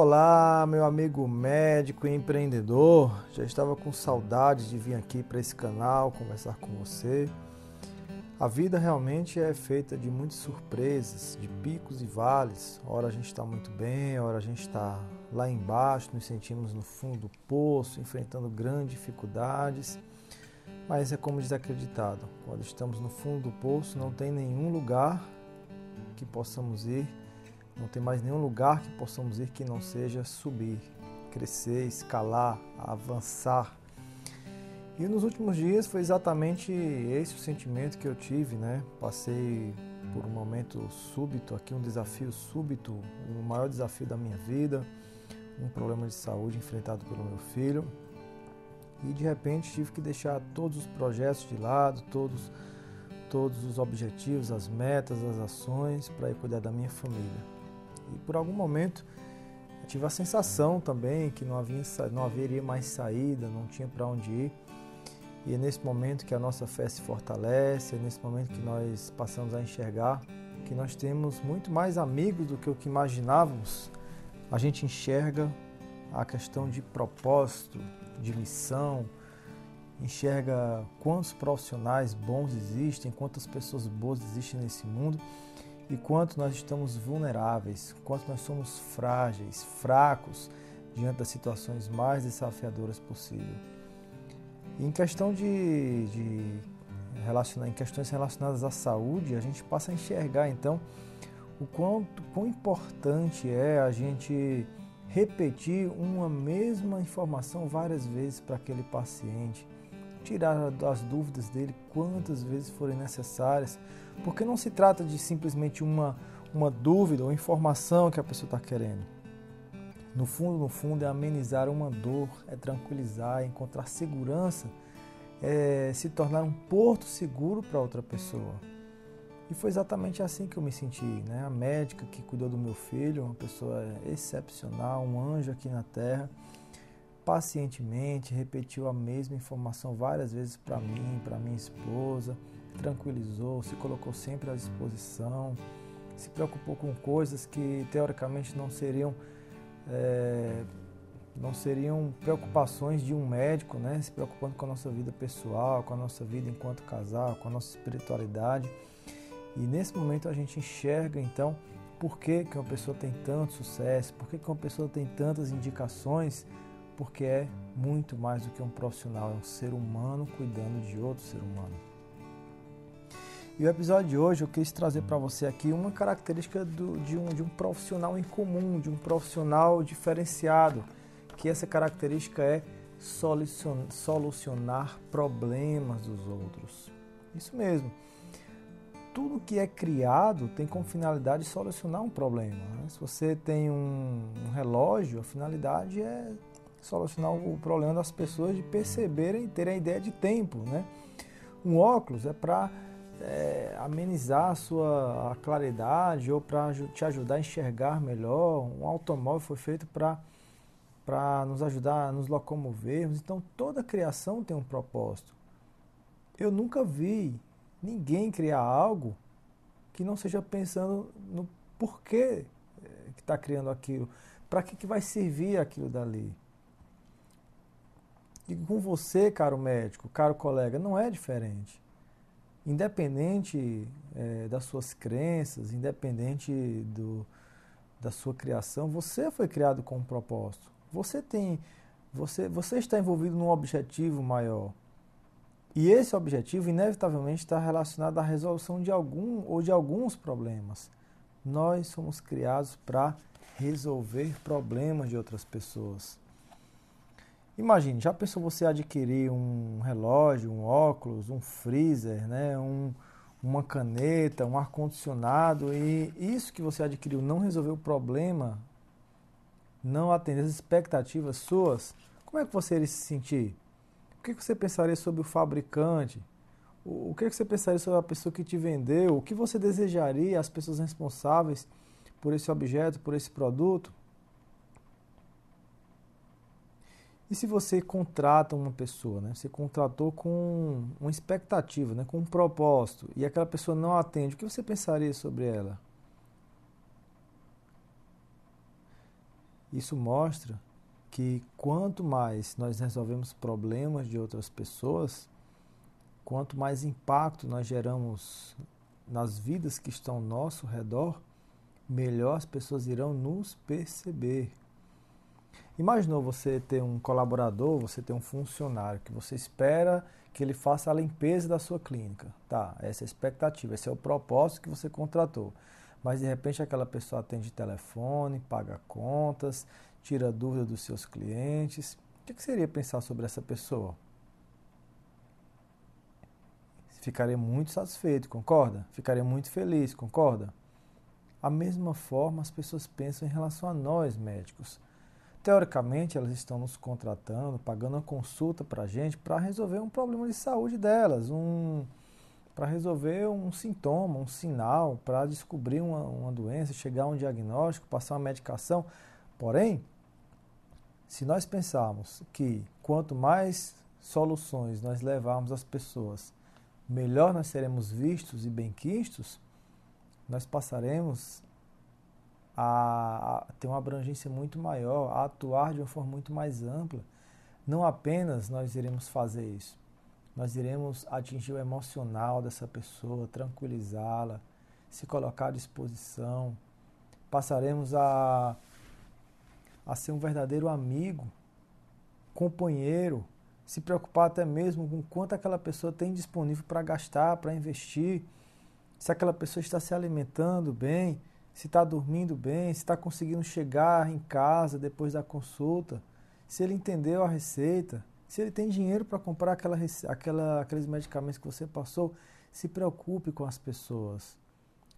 Olá, meu amigo médico e empreendedor. Já estava com saudades de vir aqui para esse canal conversar com você. A vida realmente é feita de muitas surpresas, de picos e vales. Ora a gente está muito bem, ora a gente está lá embaixo, nos sentimos no fundo do poço, enfrentando grandes dificuldades. Mas é como diz acreditado: quando estamos no fundo do poço, não tem nenhum lugar que possamos ir não tem mais nenhum lugar que possamos ir que não seja subir, crescer, escalar, avançar. E nos últimos dias foi exatamente esse o sentimento que eu tive, né? Passei por um momento súbito aqui, um desafio súbito, o maior desafio da minha vida, um problema de saúde enfrentado pelo meu filho. E de repente tive que deixar todos os projetos de lado, todos todos os objetivos, as metas, as ações para ir cuidar da minha família. E por algum momento eu tive a sensação também que não, havia, não haveria mais saída, não tinha para onde ir. E é nesse momento que a nossa fé se fortalece, é nesse momento que nós passamos a enxergar que nós temos muito mais amigos do que o que imaginávamos. A gente enxerga a questão de propósito, de missão, enxerga quantos profissionais bons existem, quantas pessoas boas existem nesse mundo e quanto nós estamos vulneráveis, quanto nós somos frágeis, fracos diante das situações mais desafiadoras possível. E em questão de, de relacionar, em questões relacionadas à saúde, a gente passa a enxergar então o quanto quão importante é a gente repetir uma mesma informação várias vezes para aquele paciente tirar as dúvidas dele quantas vezes forem necessárias, porque não se trata de simplesmente uma, uma dúvida ou informação que a pessoa está querendo. No fundo, no fundo, é amenizar uma dor, é tranquilizar, é encontrar segurança, é se tornar um porto seguro para outra pessoa. E foi exatamente assim que eu me senti. Né? A médica que cuidou do meu filho, uma pessoa excepcional, um anjo aqui na terra, pacientemente repetiu a mesma informação várias vezes para mim, para minha esposa, tranquilizou, se colocou sempre à disposição, se preocupou com coisas que teoricamente não seriam é, não seriam preocupações de um médico, né? Se preocupando com a nossa vida pessoal, com a nossa vida enquanto casal, com a nossa espiritualidade. E nesse momento a gente enxerga então por que, que uma pessoa tem tanto sucesso, por que, que uma pessoa tem tantas indicações porque é muito mais do que um profissional, é um ser humano cuidando de outro ser humano. E o episódio de hoje eu quis trazer para você aqui uma característica do, de, um, de um profissional em comum, de um profissional diferenciado, que essa característica é solucionar problemas dos outros. Isso mesmo. Tudo que é criado tem como finalidade solucionar um problema. Né? Se você tem um, um relógio, a finalidade é solucionar o problema das pessoas de perceberem, terem a ideia de tempo. Né? Um óculos é para é, amenizar a sua a claridade ou para te ajudar a enxergar melhor. Um automóvel foi feito para para nos ajudar a nos locomovermos. Então toda criação tem um propósito. Eu nunca vi ninguém criar algo que não seja pensando no porquê é, que está criando aquilo, para que, que vai servir aquilo dali. E com você, caro médico, caro colega, não é diferente. Independente é, das suas crenças, independente do, da sua criação, você foi criado com um propósito. Você tem, você, você está envolvido num objetivo maior. E esse objetivo, inevitavelmente, está relacionado à resolução de algum ou de alguns problemas. Nós somos criados para resolver problemas de outras pessoas. Imagine, já pensou você adquirir um relógio, um óculos, um freezer, né, um, uma caneta, um ar-condicionado e isso que você adquiriu não resolveu o problema, não atender as expectativas suas, como é que você iria se sentir? O que você pensaria sobre o fabricante? O que você pensaria sobre a pessoa que te vendeu? O que você desejaria às pessoas responsáveis por esse objeto, por esse produto? E se você contrata uma pessoa, né? Você contratou com uma expectativa, né? com um propósito, e aquela pessoa não atende, o que você pensaria sobre ela? Isso mostra que quanto mais nós resolvemos problemas de outras pessoas, quanto mais impacto nós geramos nas vidas que estão ao nosso redor, melhor as pessoas irão nos perceber. Imaginou você ter um colaborador, você ter um funcionário que você espera que ele faça a limpeza da sua clínica. Tá, essa é a expectativa, esse é o propósito que você contratou. Mas de repente aquela pessoa atende telefone, paga contas, tira dúvida dos seus clientes. O que, seria pensar sobre essa pessoa? Ficaria muito satisfeito, concorda? Ficaria muito feliz, concorda? A mesma forma as pessoas pensam em relação a nós, médicos. Teoricamente, elas estão nos contratando, pagando uma consulta para a gente para resolver um problema de saúde delas, um, para resolver um sintoma, um sinal, para descobrir uma, uma doença, chegar a um diagnóstico, passar uma medicação. Porém, se nós pensarmos que quanto mais soluções nós levarmos às pessoas, melhor nós seremos vistos e benquistos, nós passaremos a, a, ter uma abrangência muito maior, a atuar de uma forma muito mais ampla. Não apenas nós iremos fazer isso, nós iremos atingir o emocional dessa pessoa, tranquilizá-la, se colocar à disposição, passaremos a, a ser um verdadeiro amigo, companheiro, se preocupar até mesmo com quanto aquela pessoa tem disponível para gastar, para investir se aquela pessoa está se alimentando bem, se está dormindo bem, se está conseguindo chegar em casa depois da consulta, se ele entendeu a receita, se ele tem dinheiro para comprar aquela, aquela, aqueles medicamentos que você passou, se preocupe com as pessoas.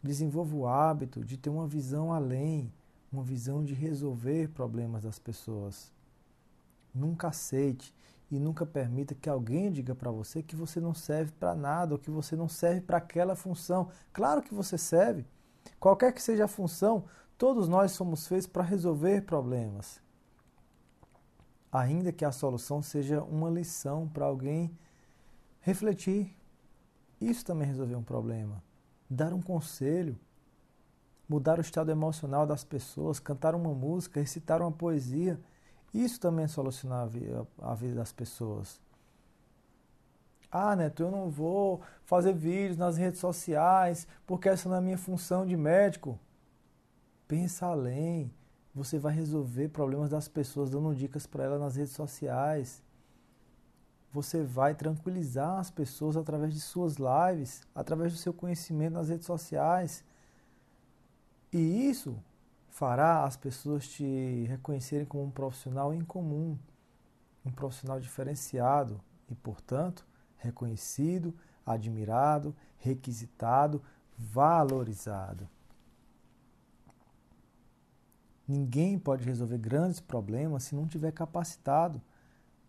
Desenvolva o hábito de ter uma visão além, uma visão de resolver problemas das pessoas. Nunca aceite e nunca permita que alguém diga para você que você não serve para nada ou que você não serve para aquela função. Claro que você serve. Qualquer que seja a função, todos nós somos feitos para resolver problemas. Ainda que a solução seja uma lição para alguém refletir. Isso também resolver um problema. Dar um conselho, mudar o estado emocional das pessoas, cantar uma música, recitar uma poesia isso também é solucionar a vida das pessoas. Ah, Neto, eu não vou fazer vídeos nas redes sociais porque essa não é a minha função de médico. Pensa além. Você vai resolver problemas das pessoas dando dicas para elas nas redes sociais. Você vai tranquilizar as pessoas através de suas lives, através do seu conhecimento nas redes sociais. E isso fará as pessoas te reconhecerem como um profissional incomum, um profissional diferenciado e, portanto, reconhecido, admirado, requisitado, valorizado. Ninguém pode resolver grandes problemas se não tiver capacitado.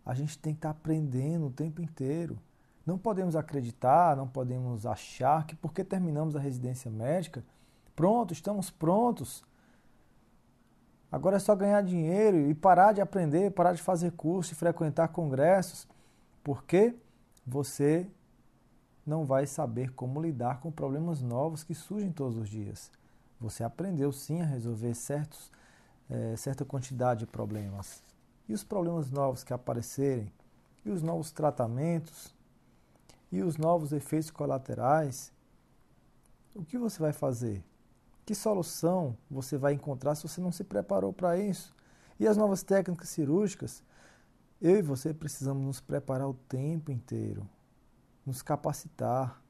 A gente tem que estar aprendendo o tempo inteiro. Não podemos acreditar, não podemos achar que porque terminamos a residência médica, pronto, estamos prontos Agora é só ganhar dinheiro e parar de aprender, parar de fazer curso e frequentar congressos, porque você não vai saber como lidar com problemas novos que surgem todos os dias. Você aprendeu sim a resolver certos, é, certa quantidade de problemas. E os problemas novos que aparecerem, e os novos tratamentos, e os novos efeitos colaterais, o que você vai fazer? Que solução você vai encontrar se você não se preparou para isso? E as novas técnicas cirúrgicas? Eu e você precisamos nos preparar o tempo inteiro, nos capacitar.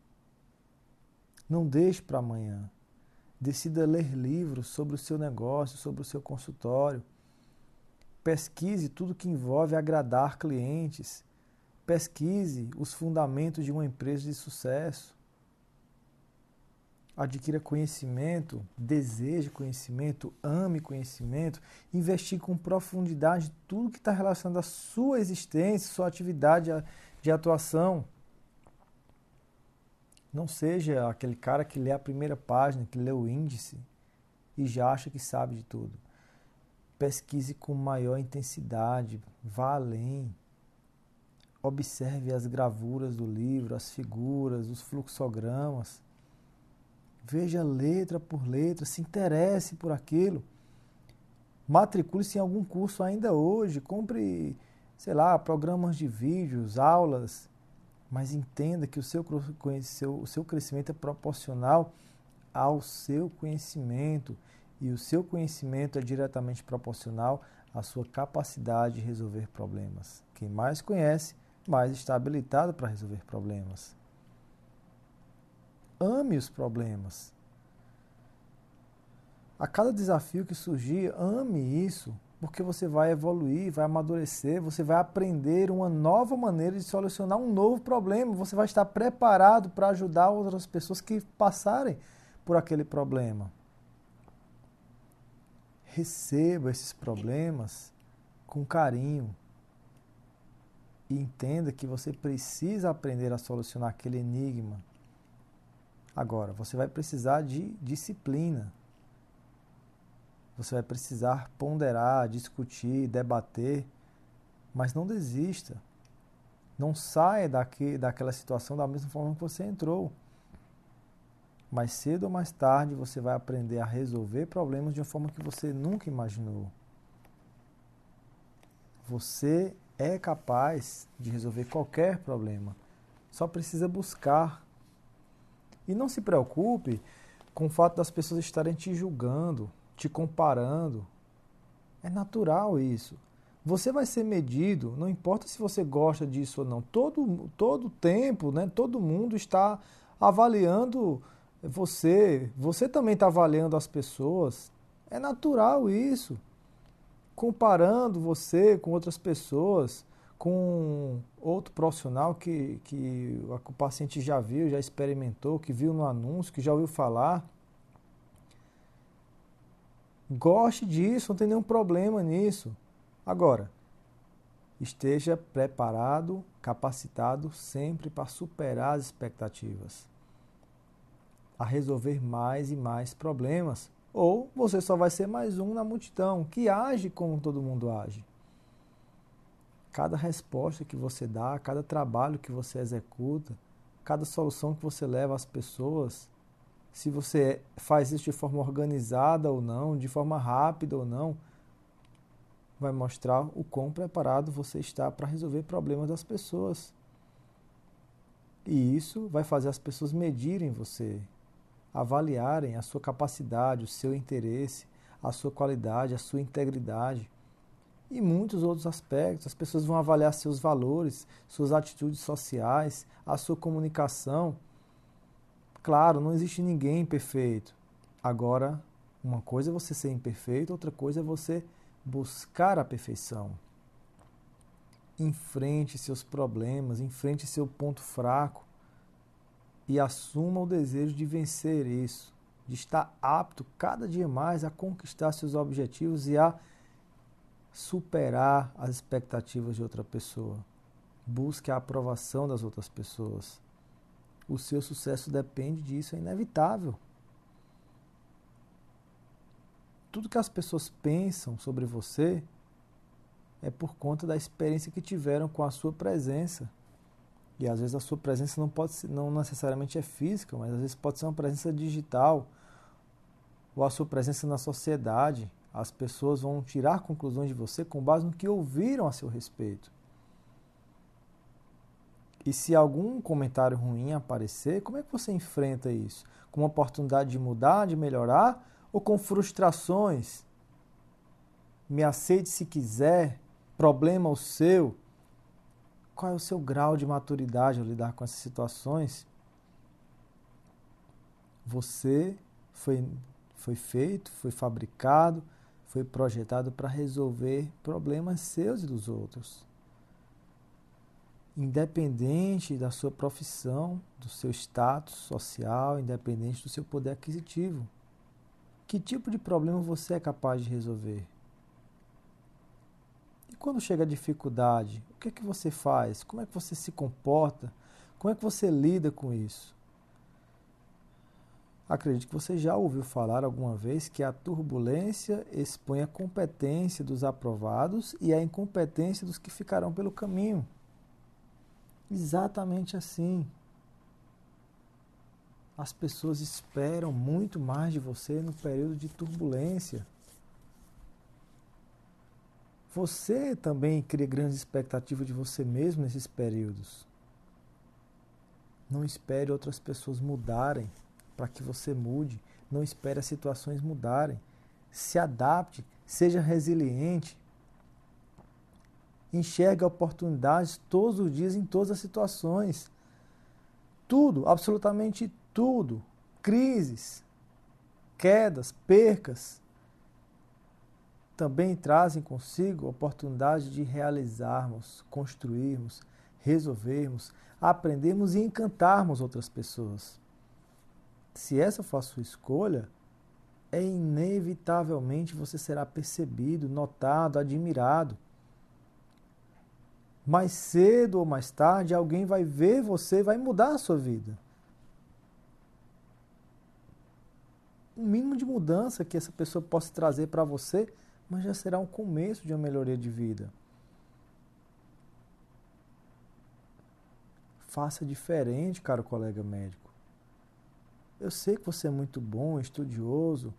Não deixe para amanhã. Decida ler livros sobre o seu negócio, sobre o seu consultório. Pesquise tudo que envolve agradar clientes. Pesquise os fundamentos de uma empresa de sucesso adquira conhecimento, deseje conhecimento, ame conhecimento, investir com profundidade tudo que está relacionado à sua existência, sua atividade de atuação. Não seja aquele cara que lê a primeira página, que lê o índice e já acha que sabe de tudo. Pesquise com maior intensidade, vá além. Observe as gravuras do livro, as figuras, os fluxogramas Veja letra por letra, se interesse por aquilo. Matricule-se em algum curso ainda hoje, compre, sei lá, programas de vídeos, aulas, mas entenda que o seu, o seu crescimento é proporcional ao seu conhecimento e o seu conhecimento é diretamente proporcional à sua capacidade de resolver problemas. Quem mais conhece, mais está habilitado para resolver problemas. Ame os problemas. A cada desafio que surgir, ame isso, porque você vai evoluir, vai amadurecer, você vai aprender uma nova maneira de solucionar um novo problema, você vai estar preparado para ajudar outras pessoas que passarem por aquele problema. Receba esses problemas com carinho e entenda que você precisa aprender a solucionar aquele enigma. Agora, você vai precisar de disciplina. Você vai precisar ponderar, discutir, debater, mas não desista. Não saia daqui, daquela situação da mesma forma que você entrou. Mais cedo ou mais tarde você vai aprender a resolver problemas de uma forma que você nunca imaginou. Você é capaz de resolver qualquer problema. Só precisa buscar. E não se preocupe com o fato das pessoas estarem te julgando, te comparando. É natural isso. Você vai ser medido, não importa se você gosta disso ou não. Todo todo tempo, né? Todo mundo está avaliando você, você também está avaliando as pessoas. É natural isso. Comparando você com outras pessoas, com outro profissional que, que o paciente já viu, já experimentou, que viu no anúncio, que já ouviu falar. Goste disso, não tem nenhum problema nisso. Agora, esteja preparado, capacitado sempre para superar as expectativas a resolver mais e mais problemas. Ou você só vai ser mais um na multidão que age como todo mundo age. Cada resposta que você dá, cada trabalho que você executa, cada solução que você leva às pessoas, se você faz isso de forma organizada ou não, de forma rápida ou não, vai mostrar o quão preparado você está para resolver problemas das pessoas. E isso vai fazer as pessoas medirem você, avaliarem a sua capacidade, o seu interesse, a sua qualidade, a sua integridade e muitos outros aspectos. As pessoas vão avaliar seus valores, suas atitudes sociais, a sua comunicação. Claro, não existe ninguém perfeito. Agora, uma coisa é você ser imperfeito, outra coisa é você buscar a perfeição. Enfrente seus problemas, enfrente seu ponto fraco e assuma o desejo de vencer isso, de estar apto cada dia mais a conquistar seus objetivos e a superar as expectativas de outra pessoa. Busque a aprovação das outras pessoas. O seu sucesso depende disso, é inevitável. Tudo que as pessoas pensam sobre você é por conta da experiência que tiveram com a sua presença. E às vezes a sua presença não pode ser, não necessariamente é física, mas às vezes pode ser uma presença digital ou a sua presença na sociedade. As pessoas vão tirar conclusões de você com base no que ouviram a seu respeito. E se algum comentário ruim aparecer, como é que você enfrenta isso? Com uma oportunidade de mudar, de melhorar ou com frustrações? Me aceite se quiser, problema o seu, qual é o seu grau de maturidade ao lidar com essas situações? Você foi, foi feito, foi fabricado, foi projetado para resolver problemas seus e dos outros. Independente da sua profissão, do seu status social, independente do seu poder aquisitivo. Que tipo de problema você é capaz de resolver? quando chega a dificuldade, o que é que você faz? Como é que você se comporta? Como é que você lida com isso? Acredito que você já ouviu falar alguma vez que a turbulência expõe a competência dos aprovados e a incompetência dos que ficarão pelo caminho. Exatamente assim. As pessoas esperam muito mais de você no período de turbulência. você também cria grandes expectativas de você mesmo nesses períodos. Não espere outras pessoas mudarem para que você mude. Não espere as situações mudarem. Se adapte, seja resiliente. Enxergue oportunidades todos os dias em todas as situações. Tudo, absolutamente tudo. Crises, quedas, percas, também trazem consigo oportunidade de realizarmos, construirmos, resolvermos, aprendermos e encantarmos outras pessoas. Se essa for a sua escolha, é inevitavelmente você será percebido, notado, admirado. Mais cedo ou mais tarde, alguém vai ver você vai mudar a sua vida. O mínimo de mudança que essa pessoa possa trazer para você, mas já será um começo de uma melhoria de vida. Faça diferente, caro colega médico. Eu sei que você é muito bom, estudioso.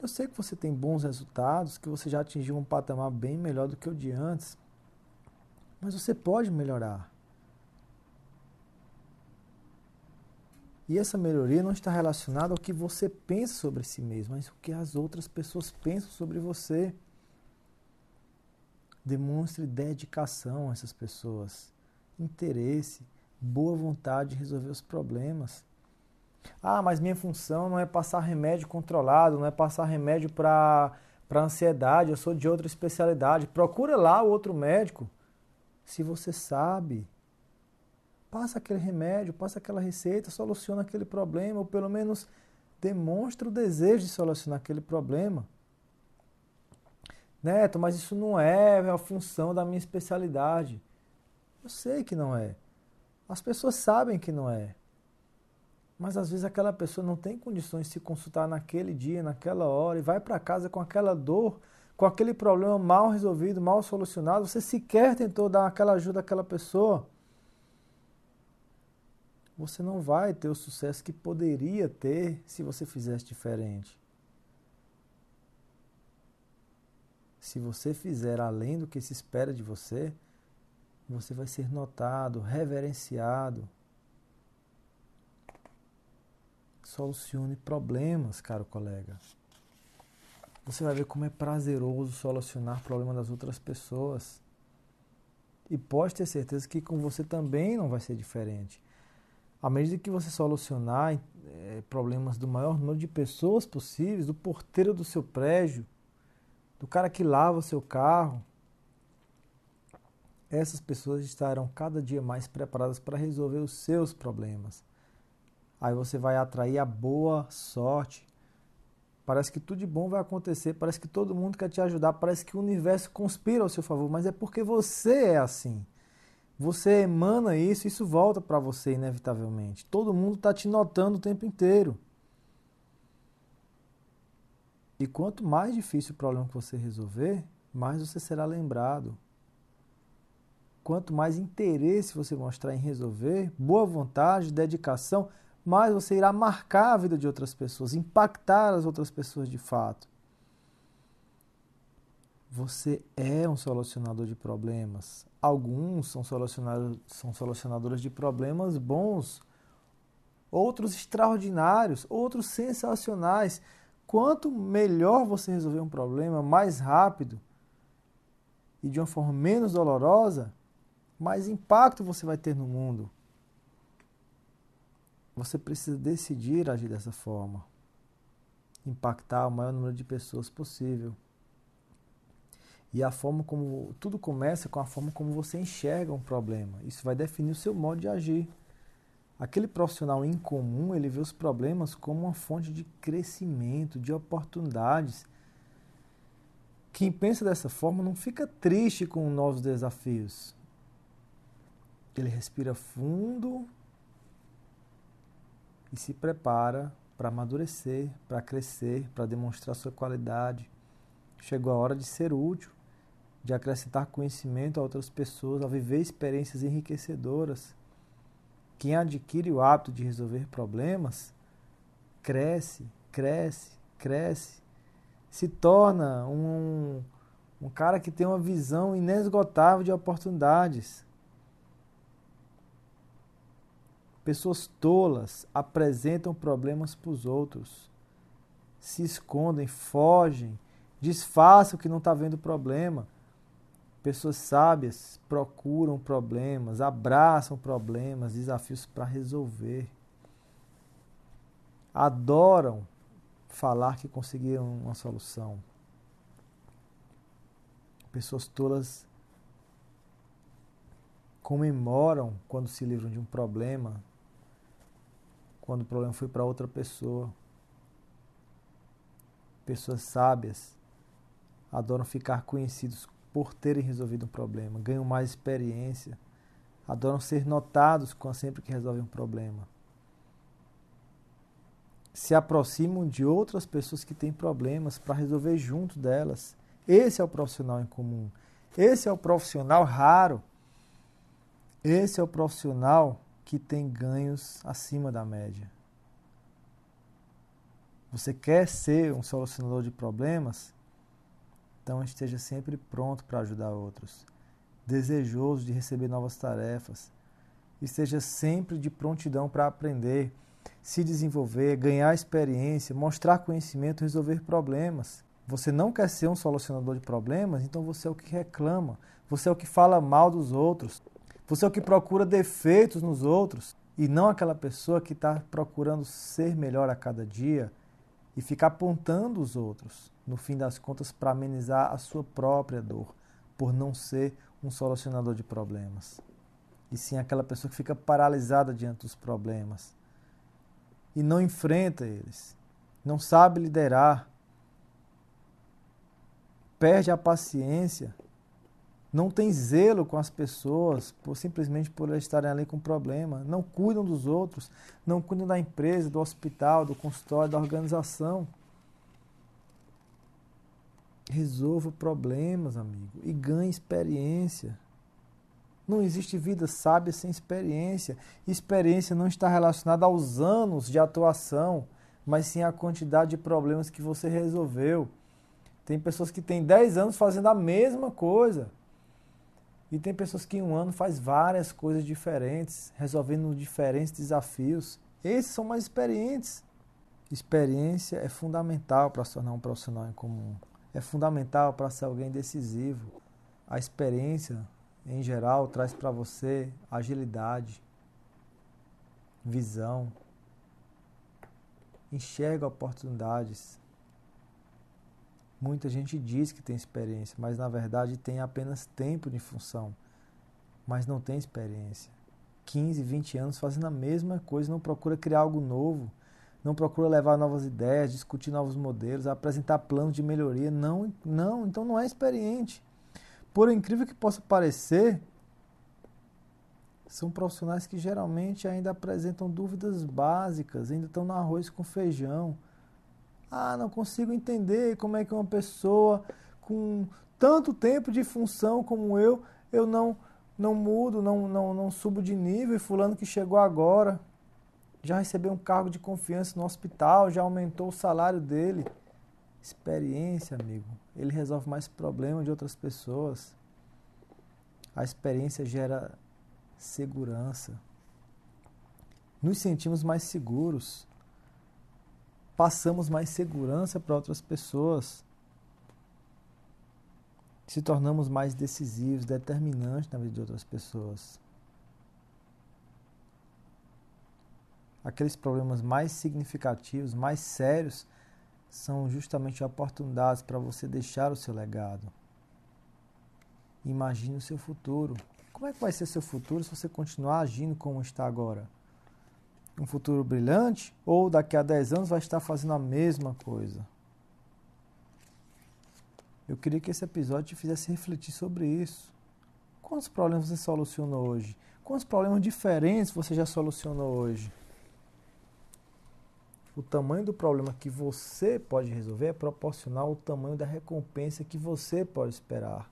Eu sei que você tem bons resultados, que você já atingiu um patamar bem melhor do que o de antes. Mas você pode melhorar. E essa melhoria não está relacionada ao que você pensa sobre si mesmo, mas o que as outras pessoas pensam sobre você. Demonstre dedicação a essas pessoas interesse, boa vontade de resolver os problemas. Ah, mas minha função não é passar remédio controlado, não é passar remédio para ansiedade, eu sou de outra especialidade. Procura lá o outro médico. Se você sabe, passa aquele remédio, passa aquela receita, soluciona aquele problema, ou pelo menos demonstra o desejo de solucionar aquele problema. Neto, mas isso não é a função da minha especialidade. Eu sei que não é. As pessoas sabem que não é. Mas às vezes aquela pessoa não tem condições de se consultar naquele dia, naquela hora, e vai para casa com aquela dor, com aquele problema mal resolvido, mal solucionado. Você sequer tentou dar aquela ajuda àquela pessoa. Você não vai ter o sucesso que poderia ter se você fizesse diferente. Se você fizer além do que se espera de você, você vai ser notado, reverenciado. Solucione problemas, caro colega. Você vai ver como é prazeroso solucionar problemas das outras pessoas. E pode ter certeza que com você também não vai ser diferente. À medida que você solucionar é, problemas do maior número de pessoas possíveis, do porteiro do seu prédio, do cara que lava o seu carro, essas pessoas estarão cada dia mais preparadas para resolver os seus problemas. Aí você vai atrair a boa sorte. Parece que tudo de bom vai acontecer, parece que todo mundo quer te ajudar, parece que o universo conspira ao seu favor, mas é porque você é assim. Você emana isso, isso volta para você inevitavelmente. Todo mundo está te notando o tempo inteiro. E quanto mais difícil o problema que você resolver, mais você será lembrado, quanto mais interesse você mostrar em resolver, boa vontade, dedicação, mais você irá marcar a vida de outras pessoas, impactar as outras pessoas de fato. Você é um solucionador de problemas. Alguns são, solucionadores, são solucionadores de problemas bons, outros extraordinários, outros sensacionais. Quanto melhor você resolver um problema, mais rápido e de uma forma menos dolorosa, mais impacto você vai ter no mundo. Você precisa decidir agir dessa forma. Impactar o maior número de pessoas possível. E a forma como tudo começa com a forma como você enxerga um problema. Isso vai definir o seu modo de agir. Aquele profissional incomum, ele vê os problemas como uma fonte de crescimento, de oportunidades. Quem pensa dessa forma não fica triste com novos desafios, ele respira fundo e se prepara para amadurecer, para crescer, para demonstrar sua qualidade. Chegou a hora de ser útil, de acrescentar conhecimento a outras pessoas, a viver experiências enriquecedoras. Quem adquire o hábito de resolver problemas, cresce, cresce, cresce, se torna um, Um cara que tem uma visão inesgotável de oportunidades. Pessoas tolas apresentam problemas para os outros, se escondem, fogem, disfarçam que não está vendo problema. Pessoas sábias procuram problemas, abraçam problemas, desafios para resolver. Adoram falar que conseguiram uma solução. Pessoas tolas comemoram quando se livram de um problema, quando o problema foi para outra pessoa. Pessoas sábias adoram ficar conhecidos por terem resolvido um problema, ganham mais experiência, adoram ser notados sempre que resolvem um problema. Se aproximam de outras pessoas que têm problemas para resolver junto delas. Esse é o profissional em comum. Esse é o profissional raro. Esse é o profissional que tem ganhos acima da média. Você quer ser um solucionador de problemas? Então esteja sempre pronto para ajudar outros, desejoso de receber novas tarefas. Esteja sempre de prontidão para aprender, se desenvolver, ganhar experiência, mostrar conhecimento, resolver problemas. Você não quer ser um solucionador de problemas, então você é o que reclama, você é o que fala mal dos outros, você é o que procura defeitos nos outros e não aquela pessoa que está procurando ser melhor a cada dia e ficar apontando os outros, no fim das contas, para amenizar a sua própria dor, por não ser um solucionador de problemas. E sim aquela pessoa que fica paralisada diante dos problemas e não enfrenta eles, não sabe liderar, perde a paciência não tem zelo com as pessoas por, simplesmente por elas estarem ali com problema, não cuidam dos outros, não cuidam da empresa, do hospital, do consultório, da organização. Resolva problemas, amigo, e ganhe experiência. Não existe vida sábia sem experiência. Experiência não está relacionada aos anos de atuação, mas sim à quantidade de problemas que você resolveu. Tem pessoas que têm 10 anos fazendo a mesma coisa. E tem pessoas que em um ano faz várias coisas diferentes, resolvendo diferentes desafios. Esses são mais experientes. Experiência é fundamental para se tornar um profissional em comum. É fundamental para ser alguém decisivo. A experiência, em geral, traz para você agilidade, visão, enxerga oportunidades, Muita gente diz que tem experiência, mas na verdade tem apenas tempo de função, mas não tem experiência. 15, 20 anos fazendo a mesma coisa, não procura criar algo novo, não procura levar novas ideias, discutir novos modelos, apresentar planos de melhoria. Não, não, então não é experiente. Por incrível que possa parecer, são profissionais que geralmente ainda apresentam dúvidas básicas, ainda estão no arroz com feijão ah, não consigo entender como é que uma pessoa com tanto tempo de função como eu, eu não não mudo, não, não, não subo de nível, e fulano que chegou agora já recebeu um cargo de confiança no hospital, já aumentou o salário dele. Experiência, amigo, ele resolve mais problemas de outras pessoas. A experiência gera segurança. Nos sentimos mais seguros passamos mais segurança para outras pessoas. Se tornamos mais decisivos, determinantes na vida de outras pessoas. Aqueles problemas mais significativos, mais sérios, são justamente oportunidades para você deixar o seu legado. Imagine o seu futuro. Como é que vai ser seu futuro se você continuar agindo como está agora? Um futuro brilhante ou daqui a 10 anos vai estar fazendo a mesma coisa? Eu queria que esse episódio te fizesse refletir sobre isso. Quantos problemas você solucionou hoje? Quantos problemas diferentes você já solucionou hoje? O tamanho do problema que você pode resolver é proporcional ao tamanho da recompensa que você pode esperar.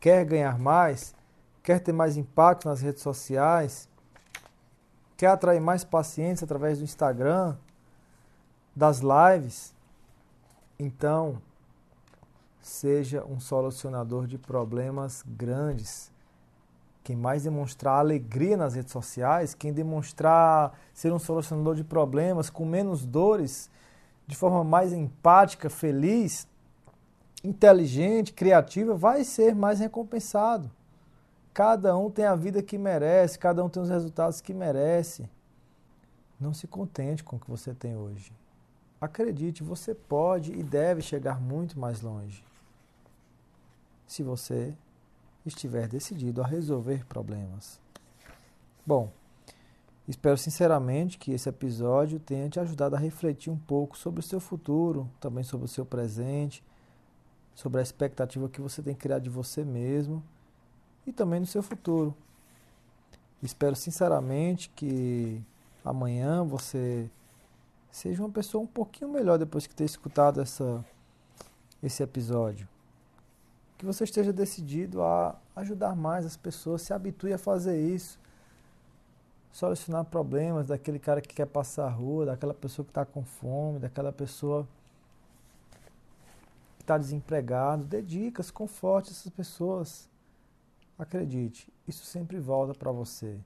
Quer ganhar mais? Quer ter mais impacto nas redes sociais? Quer atrair mais pacientes através do Instagram, das lives? Então, seja um solucionador de problemas grandes. Quem mais demonstrar alegria nas redes sociais, quem demonstrar ser um solucionador de problemas com menos dores, de forma mais empática, feliz, inteligente, criativa, vai ser mais recompensado. Cada um tem a vida que merece, cada um tem os resultados que merece. Não se contente com o que você tem hoje. Acredite, você pode e deve chegar muito mais longe. Se você estiver decidido a resolver problemas. Bom, espero sinceramente que esse episódio tenha te ajudado a refletir um pouco sobre o seu futuro, também sobre o seu presente, sobre a expectativa que você tem criado de você mesmo e também no seu futuro. Espero sinceramente que amanhã você seja uma pessoa um pouquinho melhor depois que ter escutado essa, esse episódio. Que você esteja decidido a ajudar mais as pessoas, se habitue a fazer isso. Solucionar problemas daquele cara que quer passar a rua, daquela pessoa que está com fome, daquela pessoa que está desempregado. Dê dicas, conforte essas pessoas. Acredite, isso sempre volta para você.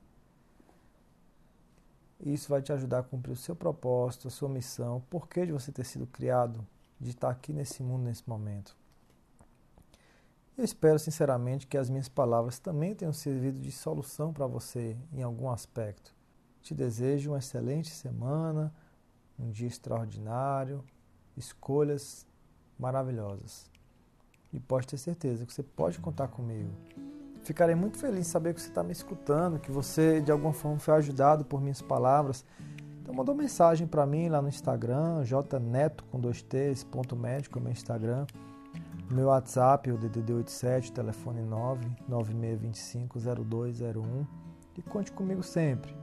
Isso vai te ajudar a cumprir o seu propósito, a sua missão, o porquê de você ter sido criado, de estar aqui nesse mundo nesse momento. Eu espero sinceramente que as minhas palavras também tenham servido de solução para você em algum aspecto. Te desejo uma excelente semana, um dia extraordinário, escolhas maravilhosas. E pode ter certeza que você pode contar comigo. Ficarei muito feliz em saber que você está me escutando, que você de alguma forma foi ajudado por minhas palavras. Então mandou mensagem para mim lá no Instagram, jneto com dois t's, ponto médico, meu Instagram. Meu WhatsApp, o DDD87, telefone 996250201. E conte comigo sempre.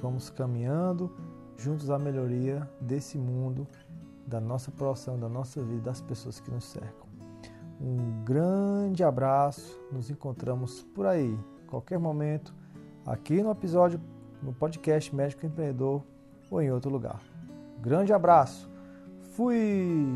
Vamos caminhando juntos à melhoria desse mundo, da nossa profissão, da nossa vida, das pessoas que nos cercam. Um grande abraço, nos encontramos por aí, qualquer momento, aqui no episódio, no podcast Médico Empreendedor ou em outro lugar. Grande abraço, fui!